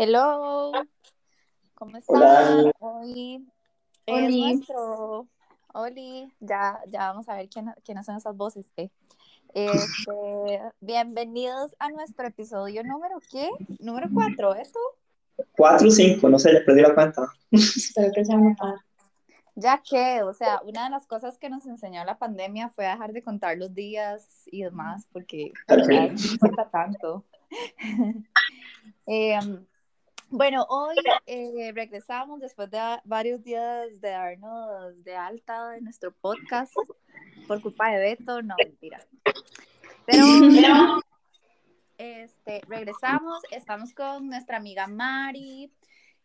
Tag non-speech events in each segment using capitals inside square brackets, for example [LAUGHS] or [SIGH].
Hello, ¿cómo están? Hola. Hoy es Oli. nuestro. Oli, ya, ya vamos a ver quién- quiénes son esas voces. eh. Este, [LAUGHS] bienvenidos a nuestro episodio número ¿qué? Número 4, ¿esto? 4 o 5, no sé, le perdí la cuenta. [LAUGHS] Espero que sea un par. Ya que, o sea, una de las cosas que nos enseñó la pandemia fue dejar de contar los días y demás, porque no importa tanto. [LAUGHS] Em, bueno, hoy eh, regresamos después de varios días de darnos de alta de nuestro podcast por culpa de Beto, no mentira. Pero este, regresamos, estamos con nuestra amiga Mari.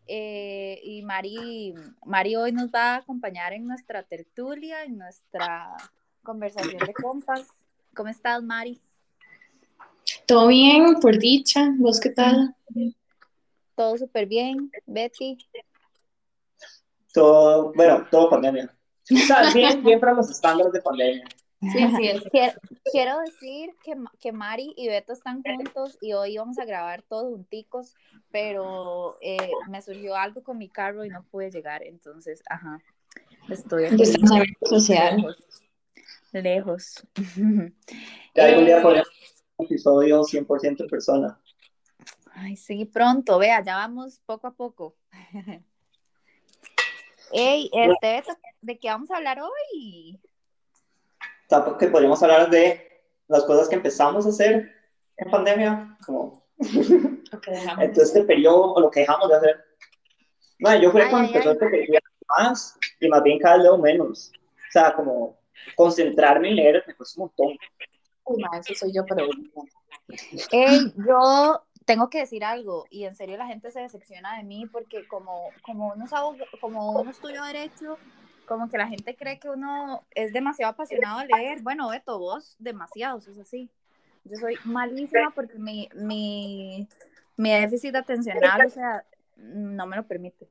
eh, y Mari, Mari hoy nos va a acompañar en nuestra tertulia, en nuestra conversación de compas. ¿Cómo estás, Mari? Todo bien, por dicha. ¿Vos qué tal? Todo súper bien, Betty. Todo, bueno, todo pandemia. O sea, [LAUGHS] bien, bien para los estándares de pandemia. Sí, sí, es. Quiero, quiero decir que, que Mari y Beto están juntos y hoy vamos a grabar todos junticos, pero eh, me surgió algo con mi carro y no pude llegar, entonces, ajá, estoy aquí Distanciamiento social. lejos. lejos. [LAUGHS] Ya algún día Eh, un episodio 100% en persona. Ay, sí, pronto, vea, ya vamos poco a poco. [LAUGHS] Ey, este, ¿de qué vamos a hablar hoy? Tampoco que podríamos hablar de las cosas que empezamos a hacer en pandemia, como en todo este periodo, o lo que dejamos de hacer. No, yo fue cuando empezó este periodo más, y más bien cada vez menos. O sea, como concentrarme en leer me cuesta un montón. Uy, eso soy yo, pero Ey, yo tengo que decir algo y en serio la gente se decepciona de mí porque como, como, uno, es abog- como uno estudió derecho, como que la gente cree que uno es demasiado apasionado de leer. Bueno, Beto, vos demasiado, eso es así. Yo soy malísima porque mi, mi, mi déficit atencional, o sea, no me lo permite.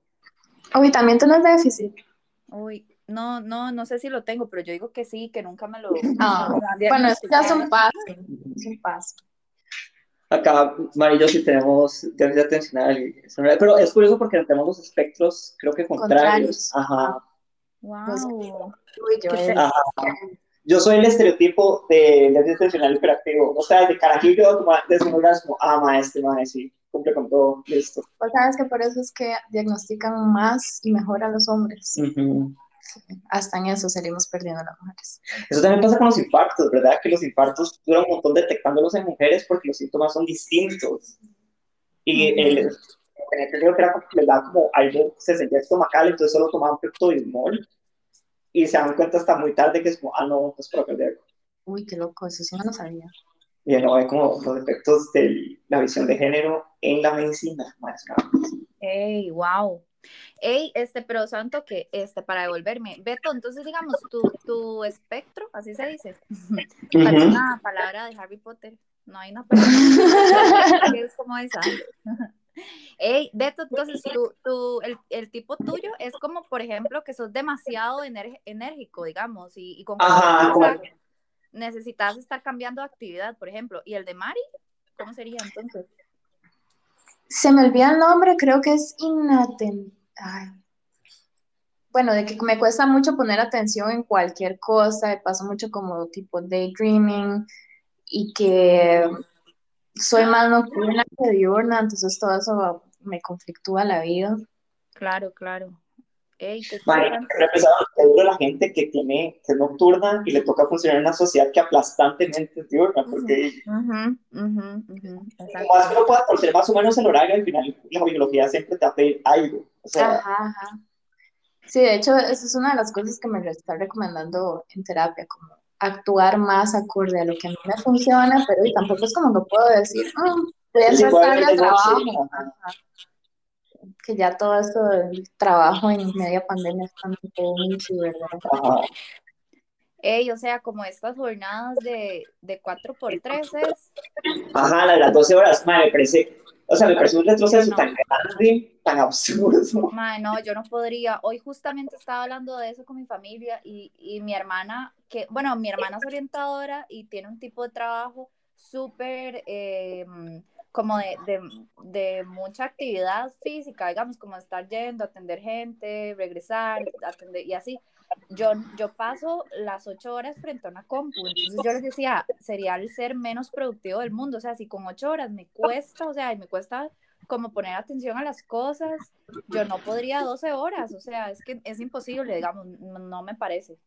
Uy, también tenés déficit. Uy, no, no, no sé si lo tengo, pero yo digo que sí, que nunca me lo... Ah, [LAUGHS] lo han Bueno, ya es un paso. Es un paso. Acá, Mari y yo sí tenemos déficit atencional, pero es curioso porque tenemos los espectros, creo que contrarios. Contrarios. Ajá. Wow. Uy, yo ¿Qué te- es- Ajá. Yo soy el estereotipo de déficit atencional hiperactivo. O sea, de carajillo, desde un como, ah, ma, este ma, sí, cumple con todo, listo. Vos sabes que por eso es que diagnostican más y mejor a los hombres. Ujú. Hasta en eso salimos perdiendo a las mujeres. Eso también pasa con los infartos, ¿verdad? Que los infartos duran un montón detectándolos en mujeres porque los síntomas son distintos. Y Ujú. el, tenía entendido que era como que les da como algo, se sentía estomacal, entonces solo tomaban peptodimol y se dan cuenta hasta muy tarde que es como, ah, no, es por cardíaco. Uy, qué loco, eso sí no lo sabía. Y no hay como los efectos de la visión de género en la medicina. Ey, wow. Ey, este, pero santo que, este, para devolverme, Beto, entonces digamos, tu, tu espectro, así se dice, [LAUGHS] parece Ujú. una palabra de Harry Potter, no hay una palabra que es como esa. [LAUGHS] Ey, Beto, entonces tu, tu, el, el tipo tuyo es como, por ejemplo, que sos demasiado enérgico, digamos, y, y con Ajá, necesitas estar cambiando de actividad, por ejemplo. ¿Y el de Mari? ¿Cómo sería entonces? Se me olvida el nombre, creo que es inaten... Ay. Bueno, de que me cuesta mucho poner atención en cualquier cosa, paso mucho como tipo daydreaming y que soy más nocturna que diurna, entonces todo eso me conflictúa la vida. Claro, claro. Ey, a la gente que tiene, que es nocturna y le toca funcionar en una sociedad que aplastantemente es diurna, porque más que no pueda torcer más o menos el horario, al final la biología siempre te pedir algo. O sea, Ajá, ajá. Sí, de hecho, esa es una de las cosas que me está recomendando en terapia, como actuar más acorde a lo que a mí me funciona, pero y tampoco es como que puedo decir, "Mm, voy a Sí, noche, trabajo. ajá. Que ya todo esto del trabajo en media pandemia está un poco mucho, ¿verdad? Ey, o sea, como estas jornadas de, de 4x3 es. Ajá, la de las 12 horas, madre, me parece, o sea, me parece un retroceso No. tan grande, tan absurdo. Mae, no, yo no podría. Hoy justamente estaba hablando de eso con mi familia y, y mi hermana, que, bueno, mi hermana es orientadora y tiene un tipo de trabajo súper, eh, como de, de, mucha actividad física, digamos, como estar yendo, atender gente, regresar, atender y así. Yo, yo paso las ocho horas frente a una compu, entonces yo les decía, sería el ser menos productivo del mundo, o sea, si con ocho horas me cuesta, o sea, y me cuesta como poner atención a las cosas, yo no podría 12 horas, o sea, es que es imposible, digamos, no, me parece.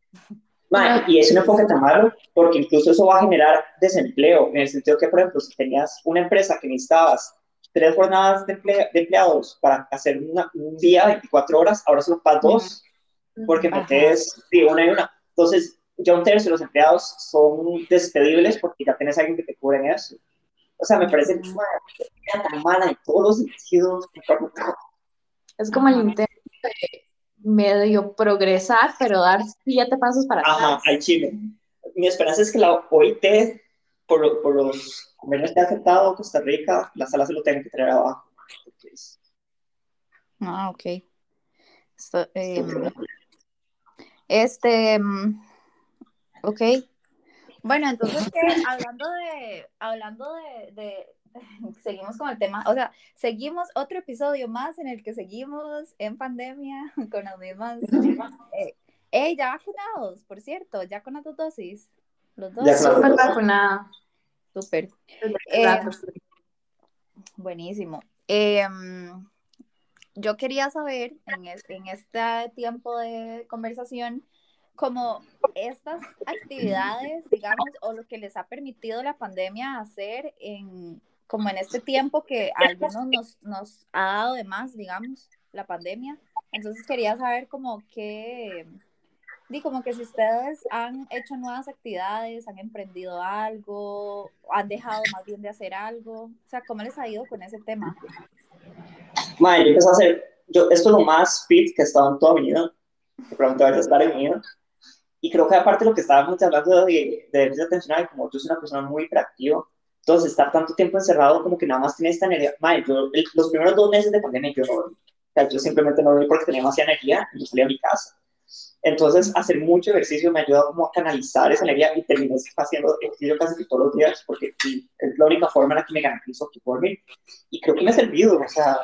Y es un enfoque tan malo porque incluso eso va a generar desempleo, en el sentido que, por ejemplo, si tenías una empresa que necesitabas tres jornadas de, empleados para hacer un día 24 horas, ahora solo para dos, porque metes una y una. Entonces, ya un tercio de los empleados son despedibles porque ya tienes a alguien que te cubre en eso. O sea, me parece que una tan mala en todos los sentidos. Es como el intento de medio progresar, pero dar siete pasos para atrás. Ajá, al Chile. Mi esperanza es que la OIT, por, por los convenios que ha aceptado Costa Rica, la sala se lo tenga que traer abajo. Ah, ok. Em, este, em, ok. Bueno, entonces, hablando de, hablando de, [LAUGHS] seguimos con el tema, o sea, seguimos otro episodio más en el que seguimos en pandemia [LAUGHS] con las mismas. Eh, ya vacunados, por cierto, ya con las dos dosis. Los dos. Ya súper vacunada. Súper. Eh, buenísimo. Em, yo quería saber en, en este tiempo de conversación como estas actividades, digamos, o lo que les ha permitido la pandemia hacer en, como en este tiempo que a algunos nos, nos ha dado de más, digamos, la pandemia. Entonces quería saber como qué, di como que si ustedes han hecho nuevas actividades, han emprendido algo, han dejado más bien de hacer algo, o sea, ¿cómo les ha ido con ese tema? Madre, yo empecé a hacer, yo, esto es lo más fit que he estado en toda mi vida, probablemente vaya a estar en mi vida, y creo que aparte de lo que estábamos hablando de, de déficit atencional, como tú eres una persona muy hiperactiva, entonces estar tanto tiempo encerrado como que nada más tienes esta energía. Madre, yo, los primeros dos meses de pandemia yo no dormí. O sea, yo simplemente no dormí porque tenía demasiada energía y yo salía a mi casa. Entonces, hacer mucho ejercicio me ayuda como a canalizar esa energía y terminé haciendo ejercicio casi todos los días porque es la única forma en la que me garantizo que dormir. Y creo que me ha servido, o sea,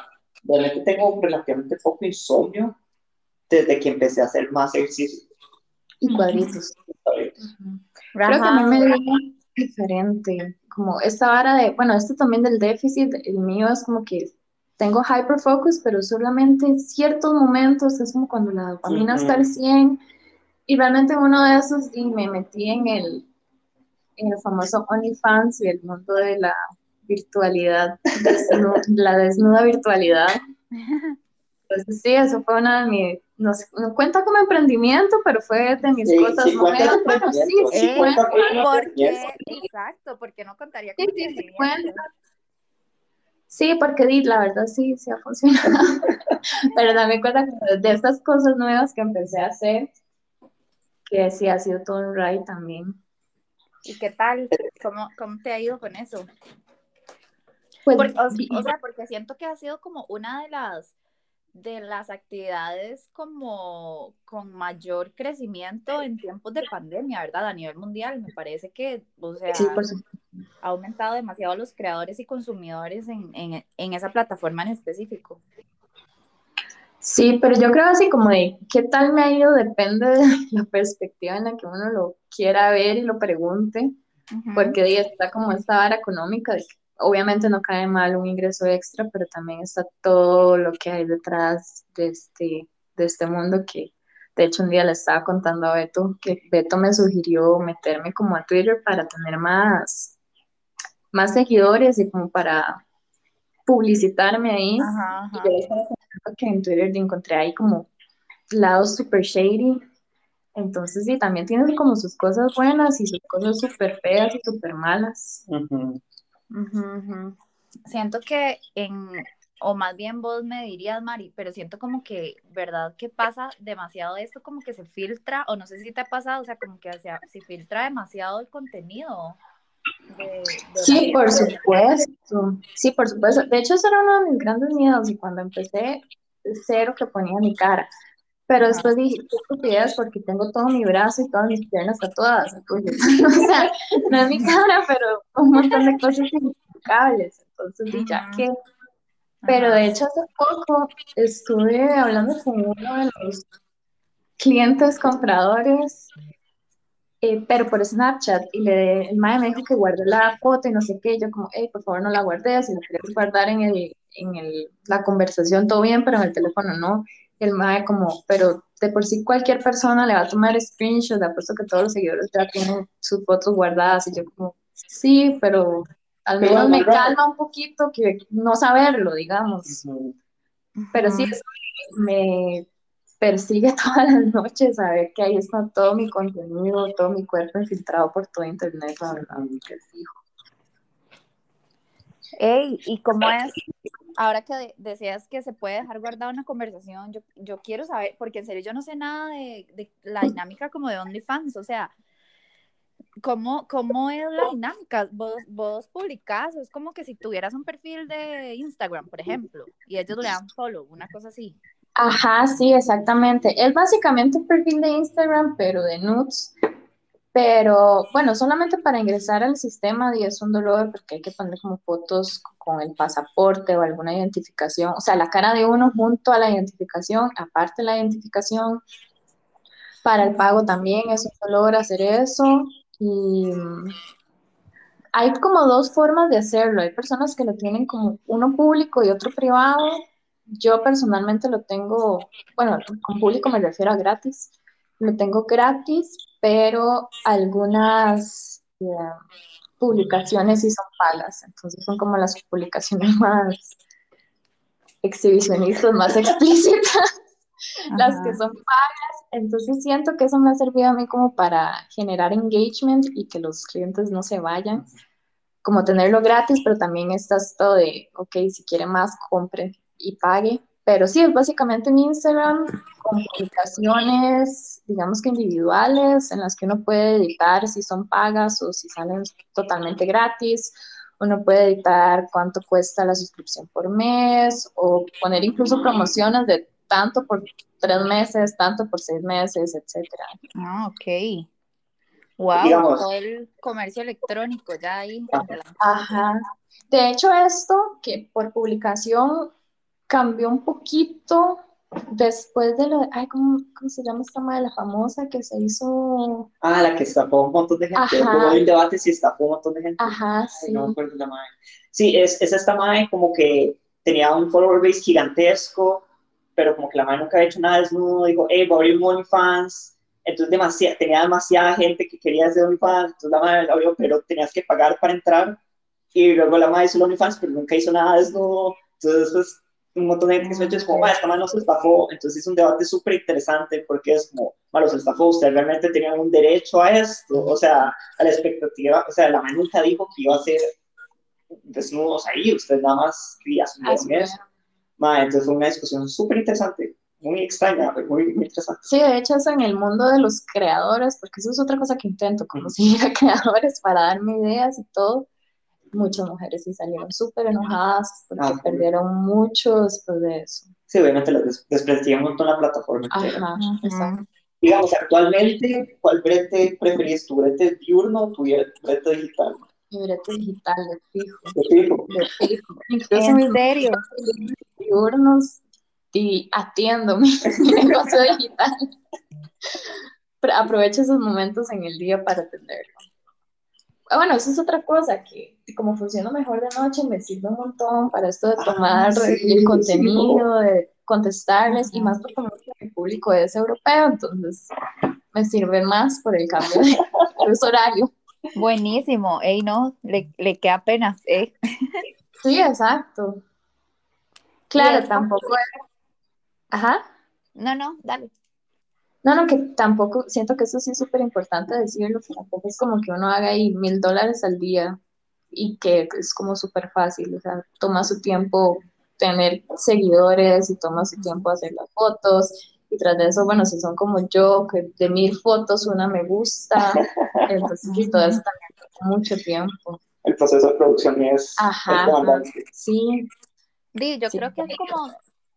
realmente tengo relativamente poco insomnio desde que empecé a hacer más ejercicio y cuadritos. Creo que a mí me dio diferente, como esta vara de, bueno, esto también del déficit, el mío es como que tengo hyperfocus, pero solamente en ciertos momentos, es como cuando la dopamina está al 100, y realmente uno de esos, y me metí en el, en el famoso OnlyFans y el mundo de la virtualidad, la desnuda virtualidad. [LAUGHS] Entonces sí, eso fue una de mis no, sé, no cuenta como emprendimiento, pero fue de mis cosas sí, bueno, sí, sí, eh, cuenta porque, exacto, porque no contaría con sí, sí, sí, porque la verdad sí, sí ha funcionado. [LAUGHS] pero también cuenta de estas cosas nuevas que empecé a hacer, que sí ha sido todo un ride también. ¿Y qué tal? ¿Cómo, cómo te ha ido con eso? Pues, o sea, porque siento que ha sido como una de las de las actividades como con mayor crecimiento en tiempos de pandemia, ¿verdad? A nivel mundial, me parece que, o sea, ha aumentado demasiado los creadores y consumidores en, en, en, esa plataforma en específico. Sí, pero yo creo así como de qué tal me ha ido depende de [LAUGHS] la perspectiva en la que uno lo quiera ver y lo pregunte, porque está como esta vara económica de que obviamente no cae mal un ingreso extra, pero también está todo lo que hay detrás de este, de este mundo que, de hecho, un día le estaba contando a Beto que Beto me sugirió meterme como a Twitter para tener más, más seguidores y como para publicitarme ahí. Y yo le estaba contando que en Twitter encontré ahí como lados super shady. Entonces, sí, también tiene como sus cosas buenas y sus cosas súper feas y súper malas. Siento que en, o más bien vos me dirías, Mari, pero siento como que, ¿verdad? Que pasa demasiado esto, como que se filtra, o no sé si te ha pasado, o sea, como que se, filtra demasiado el contenido. sí, por supuesto. Sí, por supuesto. De hecho, eso era uno de mis grandes miedos y cuando empecé, cero que ponía mi cara. Pero después dije, qué estupidez, porque tengo todo mi brazo y todas mis piernas tatuadas. [LAUGHS] o sea, no es mi cara, pero un montón de cosas [LAUGHS] cables, entonces ya que... Pero de hecho hace poco estuve hablando con uno de los clientes compradores eh, pero por Snapchat, y le, el mae me dijo que guardé la foto y no sé qué, yo como, hey, por favor no la guardes, si la quieres guardar en, el, en el, la conversación, todo bien, pero en el teléfono no. El mae como, pero de por sí cualquier persona le va a tomar screenshot, de apuesto que todos los seguidores ya tienen sus fotos guardadas, y yo como, sí, pero al menos me calma un poquito que no saberlo, digamos. Pero sí, eso me persigue [LAUGHS] todas las noches a ver que ahí está todo mi contenido, todo mi cuerpo infiltrado por todo internet, la verdad, que fijo. Ey, ¿y cómo es? Ahora que decías que se puede dejar guardada una conversación, yo, yo quiero saber, porque en serio yo no sé nada de, de la dinámica como de OnlyFans, o sea, ¿cómo, ¿cómo es la dinámica? Vos, vos publicás, es como que si tuvieras un perfil de Instagram, por ejemplo, y ellos le dan follow, una cosa así. Ajá, sí, exactamente. Es básicamente un perfil de Instagram, pero de nudes. Pero bueno, solamente para ingresar al sistema y es un dolor porque hay que poner como fotos con el pasaporte o alguna identificación, o sea, la cara de uno junto a la identificación, aparte de la identificación. Para el pago también es un dolor hacer eso. Y mm, hay como dos formas de hacerlo. Hay personas que lo tienen como uno público y otro privado yo personalmente lo tengo, bueno, con público me refiero a gratis, lo tengo gratis, pero algunas eh, publicaciones sí son pagas, entonces son como las publicaciones [LAUGHS] más exhibicionistas, más explícitas, [LAUGHS] las que son pagas, entonces siento que eso me ha servido a mí como para generar engagement y que los clientes no se vayan, como tenerlo gratis, pero también está esto de, ok, si quiere más, compre y pague. Pero sí, es básicamente un Instagram con publicaciones, digamos que individuales, en las que uno puede editar si son pagas o si salen totalmente gratis. Uno puede editar cuánto cuesta la suscripción por mes o poner incluso promociones de tanto por tres meses, tanto por seis meses, etcétera. Ah, ok. Wow, todo el comercio electrónico ya ahí. Ajá. De hecho, esto que por publicación cambió un poquito después de lo, ay, ¿cómo, ¿cómo, se llama esta madre, la famosa que se hizo? Ah, la que estafó un montón de gente, Ajá. hubo un debate si estafó un montón de gente. Ajá, sí. no me la madre. Sí, es, es esta madre como que tenía un follower base gigantesco, pero como que la madre nunca había hecho nada desnudo, dijo, hey, voy a abrir un OnlyFans, entonces demasiada, tenía demasiada gente que quería hacer OnlyFans, entonces la madre la abrió, pero tenías que pagar para entrar, y luego la madre hizo el OnlyFans, pero nunca hizo nada desnudo, entonces pues un montón de gente que se es como, esta mano se estafó, entonces es un debate súper interesante porque es como, malo se estafó, usted realmente tenía un derecho a esto, o sea, a la expectativa, o sea, la nunca dijo que iba a ser desnudos ahí, usted nada más quería asumir eso. entonces fue una discusión súper interesante, muy extraña, muy, muy, interesante. Sí, de hecho es en el mundo de los creadores, porque eso es otra cosa que intento, conocer a [LAUGHS] creadores para darme ideas y todo, muchas mujeres sí salieron súper enojadas porque ah, perdieron mucho después de eso. Sí, obviamente les desprestigió un montón la plataforma. Ajá, exacto. Digamos, actualmente, ¿cuál brete preferís? ¿Tu brete diurno o tu brete digital? Mi brete digital, de fijo. De fijo. De fijo. ¿En serio? Diurnos y atiendo mi, mi [LAUGHS] negocio digital. Aprovecho esos momentos en el día para atenderlo. Ah, bueno, eso es otra cosa, que como funciona mejor de noche, me sirve un montón para esto de ah, tomar el contenido, de contestarles, y más porque mi público es europeo, entonces me sirve más por el cambio [LAUGHS] de horario. Buenísimo, ey, no, le, le queda apenas, eh. Sí, exacto. Claro, tampoco es... Ajá. No, no, dale. No, no, que tampoco, siento que eso sí es súper importante decirlo, que tampoco es como que uno haga ahí mil dólares al día y que es como súper fácil, o sea, toma su tiempo tener seguidores y toma su tiempo hacer las fotos y tras de eso, bueno, si son como yo, que de mil fotos una me gusta, [LAUGHS] entonces y todo eso también toma mucho tiempo. El proceso de producción es... Ajá, sí. Sí, yo creo que es como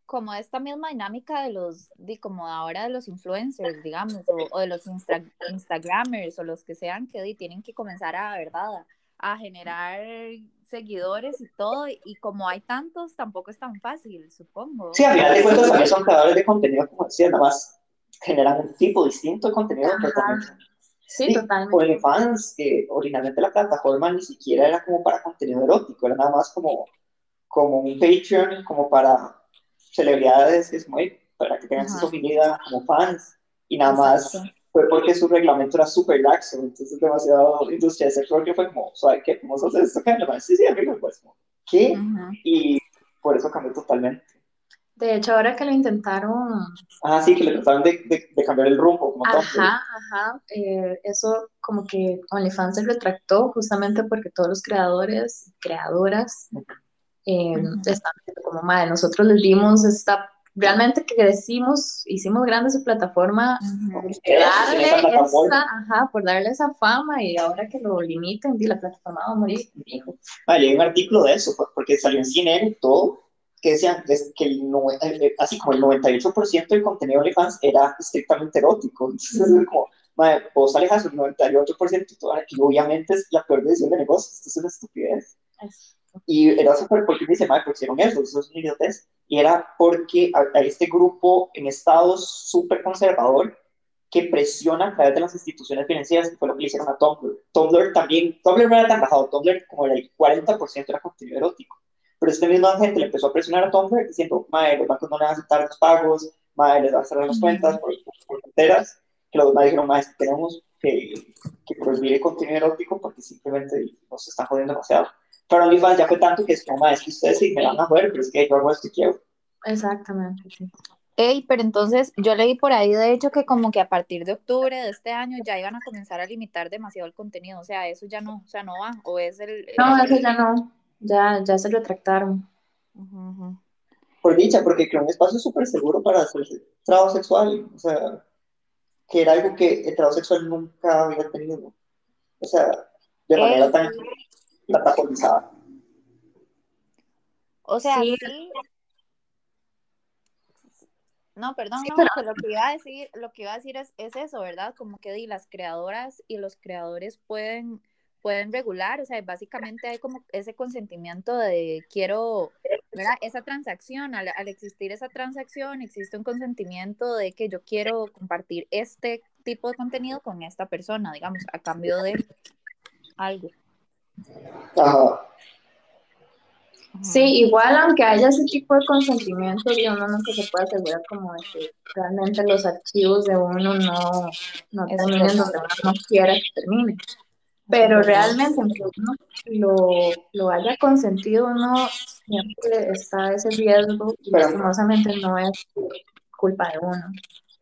como esta misma dinámica de los, de como ahora de los influencers, digamos, o, de los Insta, Instagramers o los que sean que tienen que comenzar a, ¿verdad? a generar seguidores y todo, y como hay tantos, tampoco es tan fácil, supongo. Sí, al final de cuentas también son creadores de contenido, como decía, nada más generan un tipo distinto de contenido, Sí, Sí, totalmente. OnlyFans, que originalmente la plataforma ni siquiera era como para contenido erótico, era nada más como, como un Patreon, como para celebridades, es muy, para que tengan Ajá. su vida como fans, y nada más Exacto. fue porque su reglamento era súper laxo, entonces demasiado industria sexual que fue como, ¿sabes qué? ¿Cómo se hace esto? [LAUGHS] Sí, sí, a mí me fue como, ¿qué? Ujú. Y por eso cambió totalmente. De hecho, ahora que lo intentaron, Ah, sí, que le trataron de, de, de cambiar el rumbo, como ajá, ajá, eh, eso como que OnlyFans se retractó justamente porque todos los creadores, creadoras, eh, están diciendo como, madre, nosotros les dimos esta, realmente que crecimos, hicimos grande su plataforma, era darle esa plataforma. ajá, por darle esa fama y ahora que lo limiten, di, la plataforma va a morir, hijo. Ah, leí un artículo de eso, porque salió en CNN y todo, que decían es que el, eh, eh, así como el 98% del contenido de OnlyFans era estrictamente erótico. Entonces es como, madre, vos alejas el 98% y, todo, y obviamente es la peor decisión de negocio, esto es una estupidez. Y era súper porque me dice, madre, ¿por qué hicieron eso? Eso es una idiotez. Y era porque a, a este grupo en Estados súper conservador que presiona a través de las instituciones financieras, que fue lo que le hicieron a Tumblr. Tumblr también, Tumblr no era tan bajado, Tumblr como el 40% era contenido erótico. Pero esta misma gente le empezó a presionar a Tumblr diciendo, madre, los bancos no le van a aceptar los pagos, madre, les van a cerrar las cuentas por, por fronteras, que los demás dijeron, madre, tenemos que, que prohibir el contenido erótico porque simplemente nos están jodiendo demasiado. Pero OnlyFans ya fue tanto que es como, es que ustedes sí me van a joder, pero es que yo hago esto y quiero. Exactamente, sí. Ey, pero entonces yo leí por ahí de hecho que como que a partir de octubre de este año ya iban a comenzar a limitar demasiado el contenido, o sea, eso ya no, o sea, no va, o es el... No, eso ya no, ya, ya se retractaron. Ujú, ujú. Por dicha, porque creó un espacio súper seguro para hacer trabajo sexual, o sea, que era algo que el trabajo sexual nunca había tenido, o sea, de manera Ey, tan sí. plataformizada. O sea, Sí. sí. No, perdón, Sí, no, pero- que lo que iba a decir, lo que iba a decir es, es eso, ¿verdad? Como que di, las creadoras y los creadores pueden, pueden regular, o sea, básicamente hay como ese consentimiento de quiero, ¿verdad? Esa transacción, al, al existir esa transacción, existe un consentimiento de que yo quiero compartir este tipo de contenido con esta persona, digamos, a cambio de algo. Ajá. Sí, igual aunque haya ese tipo de consentimiento, y uno nunca se puede asegurar como de que realmente los archivos de uno no, no terminen donde uno no quiera que termine. Pero realmente, aunque uno lo, lo haya consentido, uno siempre está ese riesgo y Pero- lastimosamente no es culpa de uno.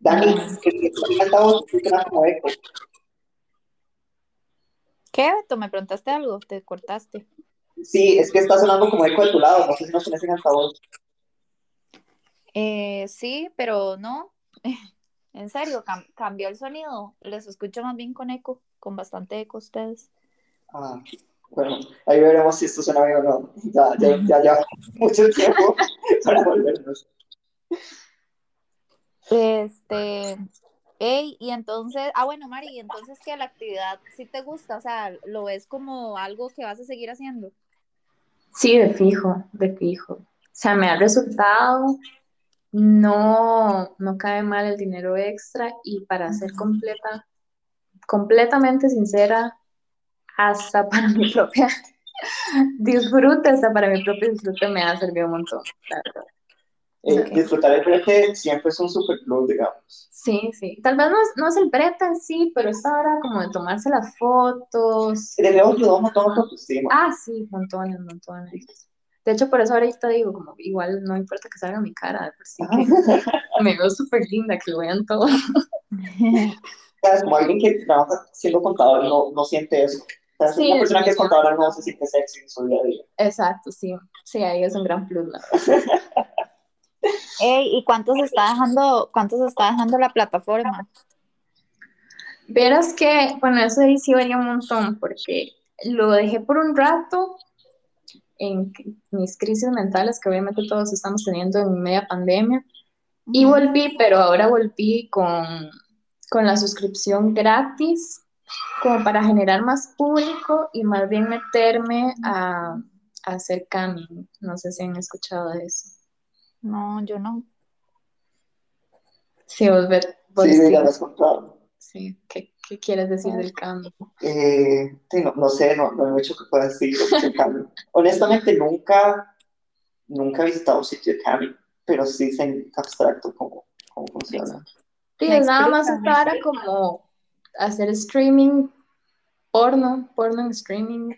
Dani, que el altavoz funciona como eco. ¿Qué, Beto? ¿Me preguntaste algo? Te cortaste. Sí, es que está sonando como eco de tu lado, no sé si no tienes en altavoz. Eh, sí, pero no. [LAUGHS] En serio, cam- cambió el sonido. Les escucho más bien con eco, con bastante eco ustedes. Ah, bueno, ahí veremos si esto suena bien o no. Ya, ya, ya, ya, [LAUGHS] mucho tiempo [LAUGHS] para volvernos. Este, ey, y entonces, ah, bueno, Mari, entonces que la actividad sí te gusta, o sea, lo ves como algo que vas a seguir haciendo. Sí, de fijo, de fijo. O sea, me ha resultado, no, no cae mal el dinero extra y para ser completa, completamente sincera, hasta para mi propia [LAUGHS] disfrute, hasta para mi propio disfrute me ha servido un montón, la verdad. Eh. Disfrutar el brete siempre es un super plus, digamos. Sí, sí. Tal vez no es, no es el brete en sí, pero esta hora como de tomarse las fotos. De luego ayudó un montón autoestima. Ah, sí, montones, montones. De hecho, por eso ahorita digo, como igual no importa que salga mi cara, por sí que me veo súper linda, que lo vean todo. Como alguien que trabaja siendo contador no, no siente eso. Sí, una persona que es contadora no se siente sexy en su día a día. Exacto, sí. Sí, ahí es un gran plus, verdad. [LAUGHS] Ey, ¿y cuántos está dejando, cuántos está dejando la plataforma? Verás que, bueno, eso ahí sí varía un montón, porque lo dejé por un rato en mis crisis mentales, que obviamente todos estamos teniendo en media pandemia, y volví, pero ahora volví con, con la suscripción gratis como para generar más público y más bien meterme a, a hacer camming. No sé si han escuchado de eso. No, yo no. Sí, vos, ver, vos Sí, sí. ya me has contado. Sí, ¿Qué, qué quieres decir del camming? Eh, sí, no, no sé, no, no hay mucho que pueda decir sobre Cami. Honestamente, nunca, nunca he visitado un sitio de Cami, pero sí sé en abstracto cómo, cómo funciona. Sí, es nada más para como hacer streaming porno, porno en streaming.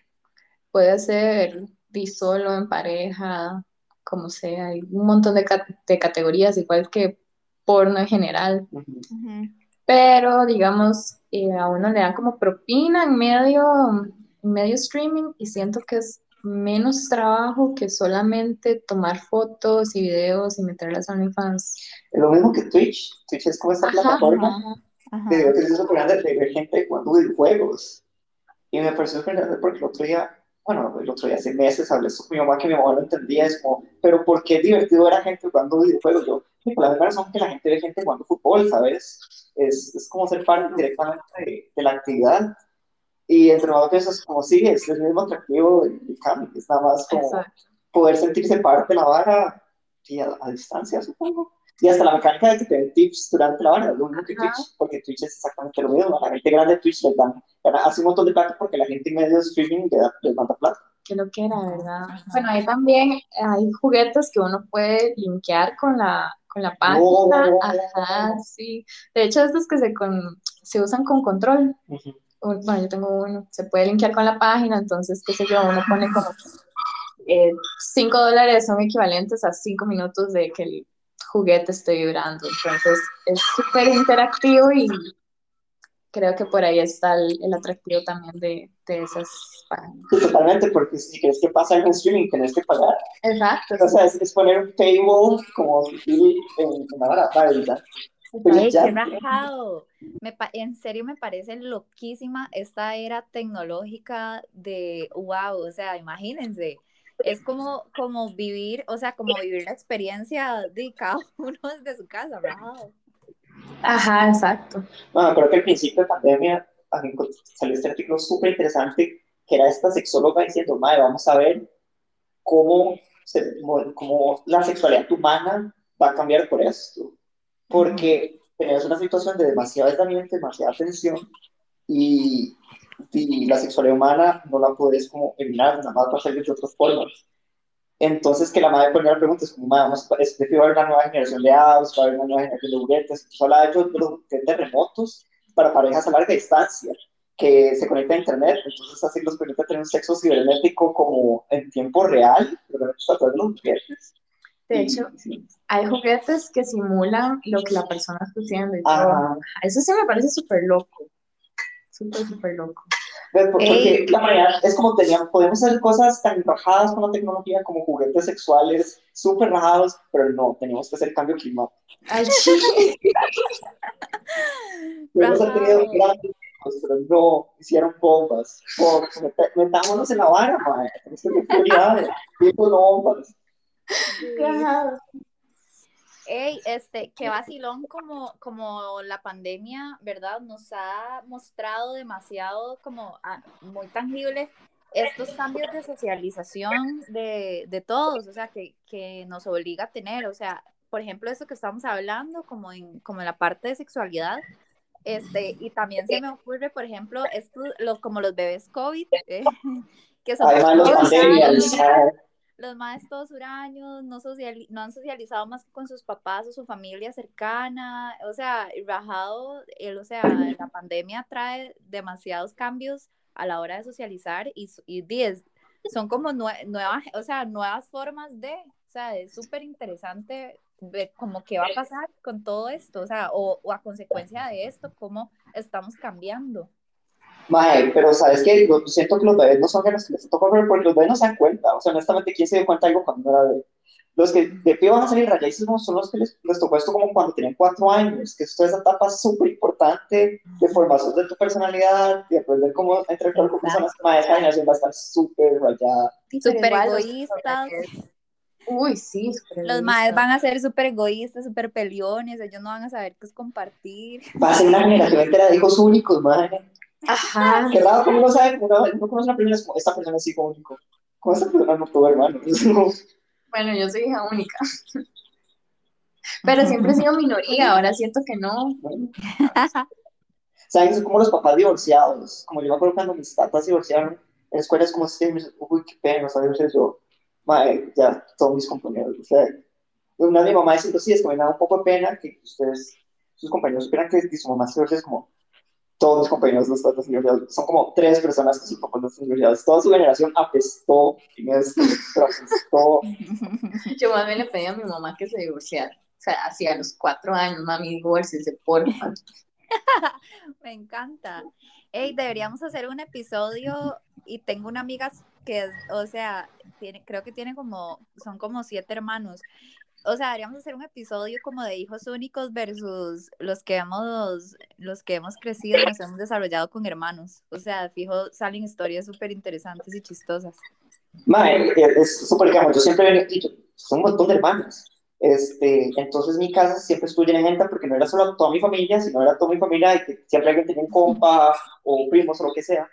Puede ser di solo, en pareja, como sea. Hay un montón de, ca- de categorías, igual que porno en general. Ujú. Ujú. Pero, digamos, eh, a uno le dan como propina en medio, en medio streaming y siento que es menos trabajo que solamente tomar fotos y videos y meterlas a OnlyFans. Es lo mismo que Twitch. Twitch es como esta Ajá, plataforma Ajá. Ajá. que que es súper grande de ver gente jugando videojuegos. Y me pareció sorprendente porque el otro día, bueno, el otro día hace meses hablé con mi mamá que mi mamá no entendía, es como, pero ¿por qué es divertido ver a gente jugando videojuegos? Yo, "Sí, por la misma razón que la gente ve gente jugando fútbol, ¿sabes? Es, es como ser parte directamente de, de la actividad. Y entre eso es como, sí, es el mismo atractivo del, del cambio, es nada más como Exacto. poder sentirse parte de la vara y a, a distancia, supongo. Y hasta la mecánica de que te den tips durante la vara, lo mismo que. Twitch, porque Twitch es exactamente lo mismo. A la gente grande de Twitch les dan, hace un montón de plata porque la gente en medio de streaming le da- les manda plata. que lo que era, ¿verdad? Ajá. Bueno, ahí también hay juguetes que uno puede linkear con la, con la página. No. Ajá, sí. De hecho, estos que se, con, se usan con control. Ujú. Un- Bueno, yo tengo uno. Se puede linkear con la página, entonces, qué sé yo, uno pone como eh, 5 dólares son equivalentes a 5 minutos de que el juguete esté vibrando. Entonces, es súper interactivo y creo que por ahí está el, el atractivo también de, de esas páginas. Sí, totalmente, porque si quieres que pasa en streaming, tenés que pagar. Exacto. O sea, es, es poner un paywall como si en, en la vara, ¿verdad? Ya- qué rajado. Me en serio me parece loquísima esta era tecnológica de wow, o sea, imagínense. Es como, como vivir, o sea, como vivir la experiencia de cada [LAUGHS] uno desde su casa, rajado. Ajá, exacto. Bueno, creo que al principio de pandemia salió este artículo súper interesante que era esta sexóloga diciendo, madre, vamos a ver cómo, se, cómo la sexualidad humana va a cambiar por esto. Porque tenemos una situación de demasiado aislamiento, demasiada tensión y, y la sexualidad humana no la puedes como eliminar, nada más va a salir de otras formas. Entonces, que la madre ponía la pregunta, es como, vamos es decir, va a haber una nueva generación de apps, va a haber una nueva generación de juguetes, pues habla de hecho de los juguetes remotos para parejas a larga distancia, que se conectan a internet, entonces así los permite tener un sexo cibernético como en tiempo real, pero a través de los juguetes. De hecho, hay juguetes que simulan lo que la persona está haciendo y todo. Eso sí me parece súper loco. Súper, súper loco. Por- Porque la manera es como teníamos, podemos hacer cosas tan rajadas con la tecnología como juguetes sexuales súper rajados, pero no, teníamos que hacer cambio climático. [LAUGHS] Podemos haber tenido grandes pero no, hicieron bombas. Por, met- metámonos en la vara, madre. Tenemos que tener cuidado. Bombas. Ajá. Ey, este, qué vacilón como, como la pandemia, ¿verdad? Nos ha mostrado demasiado como ah, muy tangible estos cambios de socialización de, de todos, o sea, que, que nos obliga a tener, o sea, por ejemplo, esto que estamos hablando, como en, como en la parte de sexualidad, este, y también se me ocurre, por ejemplo, esto, lo, como los bebés COVID, eh, [LAUGHS] que son Además, los pandemias. Los más todos huraños, no, sociali- no han socializado más que con sus papás o su familia cercana, o sea, rajado, el, o sea, la pandemia trae demasiados cambios a la hora de socializar y, y di, es- son como nue- nuevas, o sea, nuevas formas de, o sea, es súper interesante ver como qué va a pasar con todo esto, o sea, o, o a consecuencia de esto, cómo estamos cambiando. Mae, pero sabes que siento que los bebés no son de los que les toca ver porque los bebés no se dan cuenta. O sea, honestamente, ¿quién se dio cuenta de algo cuando era bebé? Los que de pie van a salir rayadísimos son los que les, les tocó esto como cuando tenían cuatro años, que esto es esa etapa súper importante de formación de tu personalidad, de aprender cómo interactuar con personas. Mae, esa generación va a estar súper rayada. Súper egoístas. Uy, sí, Los maes van a ser súper egoístas, súper peliones, ellos no van a saber qué es compartir. Va a ser una generación entera de hijos únicos, mae. Ajá. [LAUGHS] Qué raro, como uno sabe, uno, uno conoce a una persona, es como, esta persona es hijo único. Como esta persona no tuvo hermanos. Bueno, yo soy hija única. Pero siempre he sido minoría, ahora siento que no. ¿Saben? Son como los papás divorciados. Como yo me acuerdo cuando mis papás divorciaron, en la escuela es como si uy, qué pena, ¿sabes? Yo, madre, ya, todos mis compañeros. O sea, una de mi mamá diciendo, sí, es que me da un poco de pena que ustedes, sus compañeros, supieran que, que su mamá se divorcia, es como, todos mis compañeros los papás divorciados. Son como tres personas que sus papás los divorciados. Toda su generación apestó en esto, pero apestó. [LAUGHS] Yo más bien le pedí a mi mamá que se divorciara. O sea, hacía los cuatro años, mami, divórciese, porfa. [LAUGHS] Me encanta. Hey, deberíamos hacer un episodio y tengo una amiga que, o sea, tiene, creo que tiene como, son como siete hermanos. O sea, deberíamos hacer un episodio como de hijos únicos versus los que hemos, los que hemos crecido nos hemos desarrollado con hermanos. O sea, fijo, salen historias súper interesantes y chistosas. Mae, es súper caro. Yo siempre he dicho, son un montón de hermanos. Este, entonces mi casa siempre estuvo llena de gente porque no era solo toda mi familia, sino era toda mi familia y que siempre alguien tenía un compa o primos o lo que sea.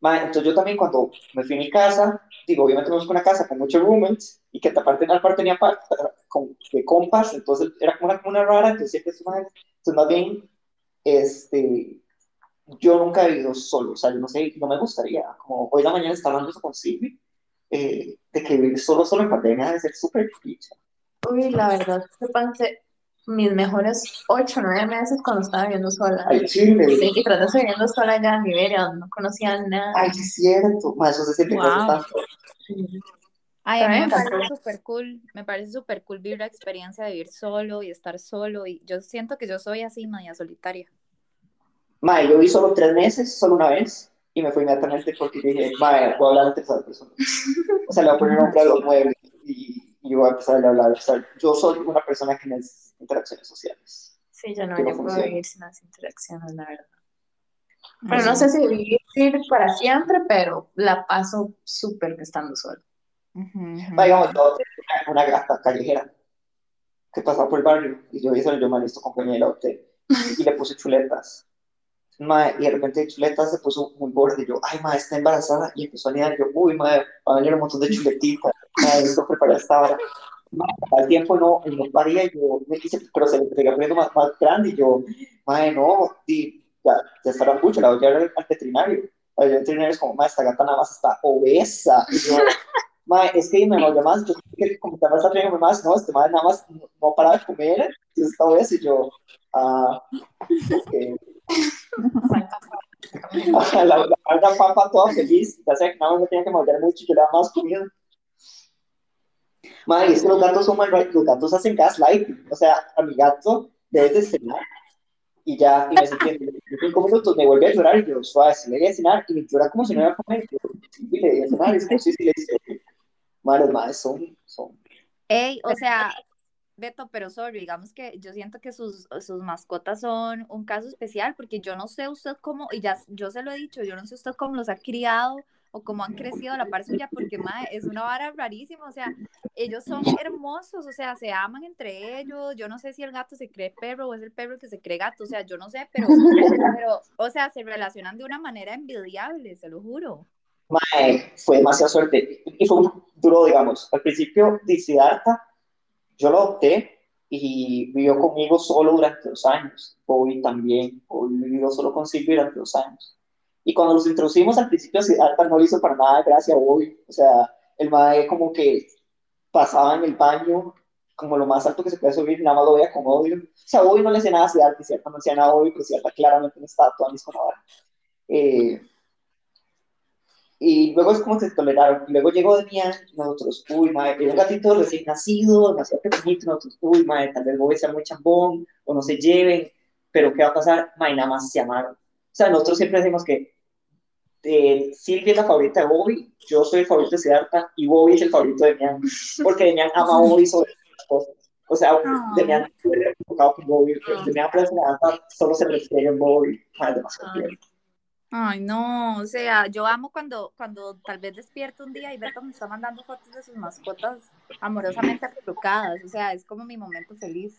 Ma, entonces yo también cuando me fui a mi casa, digo, obviamente me busco una casa con muchos roommates y que aparte en parte tenía pa- con, de compas, entonces era como una, como una rara, entonces siempre entonces más bien, este, yo nunca he vivido solo, o sea, yo no sé, no me gustaría, como hoy en la mañana estaba hablando con Silvi, eh, de que vivir solo, solo en pandemia debe ser súper difícil. Uy, la verdad, mis mejores ocho o nueve meses cuando estaba viviendo sola. Ay, Chile, Sí, y estar viviendo sola allá en Liberia, donde no conocía a nadie. ay, es cierto, ma, eso se siente Wow. tanto. Ay, a mí me parece súper cool, me parece súper cool vivir la experiencia de vivir solo y estar solo y yo siento que yo soy así media solitaria. Mae, yo vi solo tres meses, solo una vez, y me fui inmediatamente porque dije, mae, voy a hablar en tercera persona. O sea, le voy a poner nombre a los muebles y, y voy a empezar a hablar. O sea, yo soy una persona que necesita interacciones sociales. Sí, yo no, Que no yo puedo vivir sin las interacciones, la verdad. Pero no sé si vivir para siempre, pero la paso súper estando sola. Ujú. Mae, digamos, yo una gata callejera que pasaba por el barrio y yo hice yo me listo compañera hotel y le puse chuletas. Mae, y de repente chuletas se puso muy borde y yo, ay, mae, está embarazada y empezó a niñar. Yo, uy, mae, va a venir un montón de chuletitas. Esto preparé hasta ahora. Mae, al tiempo no, no paría y yo me quise, pero se le seguía poniendo más, más grande y yo, mae, no, y ya, ya estará mucho, la voy a llevar al, veterinario. El veterinario es como, mae, esta gata nada más está obesa. Y yo, mae, es que me volvió más, yo que como te vas a traer más, no, este mae nada más no, no para de comer, entonces está obesa y yo, ah, ok. [LAUGHS] la, la, la papa toda feliz, ya sé que nada más me tenía que morder mucho y yo le daba más comida. Madre, es que los gatos son mal, los gatos hacen gaslighting, o sea, a mi gato debes de cenar y ya, y me sentí en cinco minutos, me vuelve a llorar y yo, suave, si le voy a cenar, y me llora como si no iba a comer, yo, le voy a cenar, es como, sí, le dice, madre, los madres son, son, Ey, o sea, Beto, pero sorry, digamos que yo siento que sus, sus mascotas son un caso especial porque yo no sé usted cómo, y ya yo se lo he dicho, yo no sé usted cómo los ha criado o cómo han crecido a la par suya porque mae, es una vara rarísima, o sea, ellos son hermosos, o sea, se aman entre ellos, yo no sé si el gato se cree perro o es el perro que se cree gato, o sea, yo no sé, pero, pero o sea, se relacionan de una manera envidiable, se lo juro. Mae, fue demasiada suerte. Y fue un duro, digamos. Al principio de Siddhartha, yo lo adopté y vivió conmigo solo durante dos años. Bobby también. Bobby vivió solo con Silvia durante dos años. Y cuando los introducimos al principio, Siddhartha no le hizo para nada gracia Bobby. O sea, el mae como que pasaba en el baño como lo más alto que se puede subir, nada más lo veía con odio. O sea, Bobby no le hacía nada a Siddhartha, Siddhartha no hacía nada a pero Siddhartha claramente no estaba toda mis con. Eh, y luego es como se toleraron. Luego llegó Demian, nosotros, uy, madre, era un gatito recién nacido, demasiado pequeñito, nosotros, uy, madre, tal vez Bobby sea muy chambón, o no se lleven, pero ¿qué va a pasar? Madre, nada más se amaron. O sea, nosotros siempre decimos que eh, Silvia es la favorita de Bobby, yo soy el favorito de Siddhartha, y Bobby es el favorito de Demian, porque Demian ama a Bobby sobre las cosas. O sea, Ah. Demian estuve enfocado con Bobby, Demian aparece en la gata, solo se refiere en Bobby, madre, demasiado Ay. bien. Ay, no, o sea, yo amo cuando, cuando tal vez despierto un día y Beto me está mandando fotos de sus mascotas amorosamente acurrucadas, o sea, es como mi momento feliz.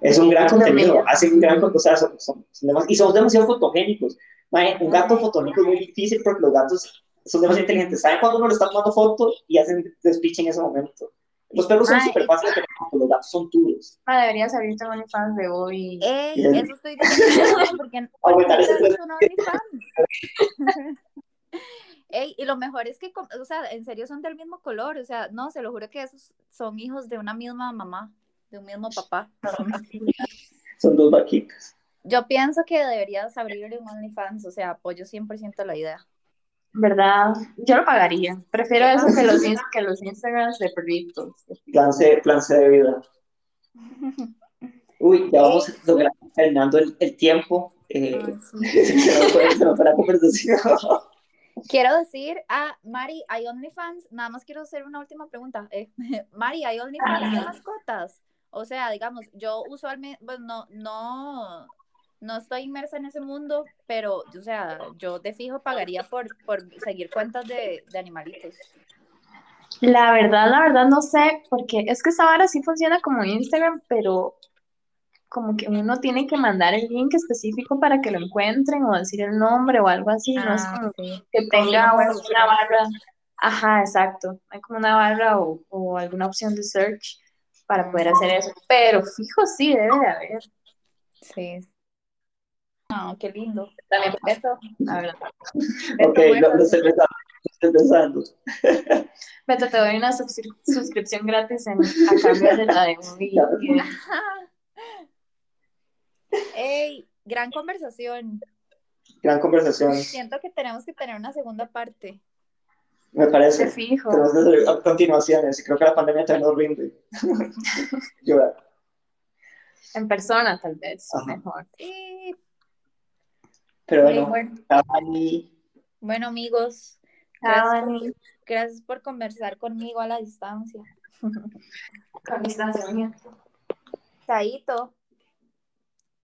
Es un gran contenido, hacen un gran contenido, o sea, son, son- son y son demasiado fotogénicos. Mae, un gato fotónico es muy difícil porque los gatos son demasiado inteligentes. ¿Saben cuando uno le está tomando foto y hacen despiche en ese momento? Los perros son súper fáciles de tener, pero los gatos son tuyos. Ma, deberías abrirte un OnlyFans de hoy. Ey, eso estoy diciendo, [LAUGHS] porque, [LAUGHS] no das un OnlyFans. [LAUGHS] Ey, y lo mejor es que, o sea, en serio son del mismo color, o sea, no, se lo juro que esos son hijos de una misma mamá, de un mismo papá. Son dos vaquitas. Yo pienso que deberías abrir un OnlyFans, o sea, apoyo 100% la idea. ¿Verdad? Yo lo pagaría. Prefiero eso que los, que los Instagrams de perritos. Plan C, plan C de vida. Uy, ya vamos lograr- terminando el, el tiempo. Eh, [LAUGHS] sí. se nos fue- la [LAUGHS] conversación. Quiero decir, ah, Mari, ¿hay OnlyFans? Nada más quiero hacer una última pregunta. Eh, [LAUGHS] Mari, ¿hay OnlyFans de mascotas? O sea, digamos, yo usualmente, pues no, no, no estoy inmersa en ese mundo, pero, o sea, yo de fijo pagaría por, por seguir cuentas de, de animalitos. La verdad, la verdad no sé, porque es que esta vara sí funciona como Instagram, pero como que uno tiene que mandar el link específico para que lo encuentren o decir el nombre o algo así, no es Ah, como sí. que tenga una barra. Ajá, exacto. Hay como una barra o, o alguna opción de search para poder hacer eso. Pero fijo, sí, debe de haber. Sí. No, qué lindo. También, la verdad. Beso, ok, lo, lo besos. estoy pensando. lo estoy pensando. [LAUGHS] Beto, te doy una suscri- suscripción gratis en, a cambio de la de [LAUGHS] Movie. que- [LAUGHS] Ey, gran conversación. Gran conversación, Siento que tenemos que tener una segunda parte. me parece. fijo. Tenemos que hacer a- continuaciones y creo que la pandemia también nos rinde. Llorar. En persona, tal vez. Ajá. Mejor. Sí. Pero bueno, bueno, Dani, bueno, amigos, gracias, Dani. gracias por conversar conmigo a la distancia. Con distanciamiento. Chaito.